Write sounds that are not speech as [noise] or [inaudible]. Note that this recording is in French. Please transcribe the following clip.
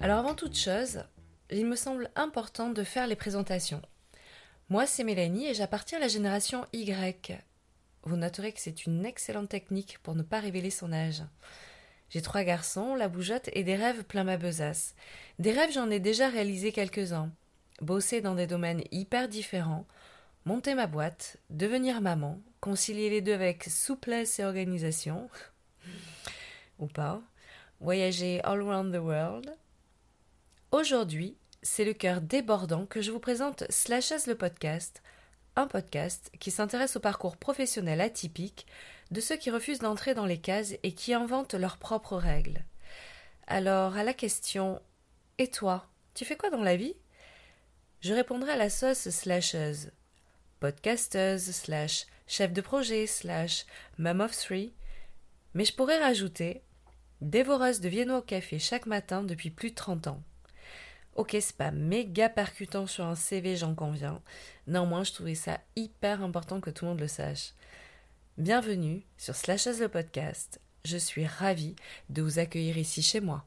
Alors avant toute chose, il me semble important de faire les présentations. Moi, c'est Mélanie et j'appartiens à la génération Y. Vous noterez que c'est une excellente technique pour ne pas révéler son âge. J'ai trois garçons, la bougeotte et des rêves plein ma besace. Des rêves, j'en ai déjà réalisé quelques-uns. Bosser dans des domaines hyper différents, monter ma boîte, devenir maman, concilier les deux avec souplesse et organisation, [laughs] ou pas, voyager all around the world. Aujourd'hui, c'est le cœur débordant que je vous présente Slashes le podcast, un podcast qui s'intéresse au parcours professionnel atypique de ceux qui refusent d'entrer dans les cases et qui inventent leurs propres règles. Alors, à la question Et toi, tu fais quoi dans la vie? Je répondrai à la sauce slasheuse, podcasteuse slash chef de projet slash mom of three, mais je pourrais rajouter dévoreuse de viennois au café chaque matin depuis plus de 30 ans. Ok, c'est pas méga percutant sur un CV, j'en conviens. Néanmoins, je trouvais ça hyper important que tout le monde le sache. Bienvenue sur Slashes le podcast. Je suis ravie de vous accueillir ici chez moi.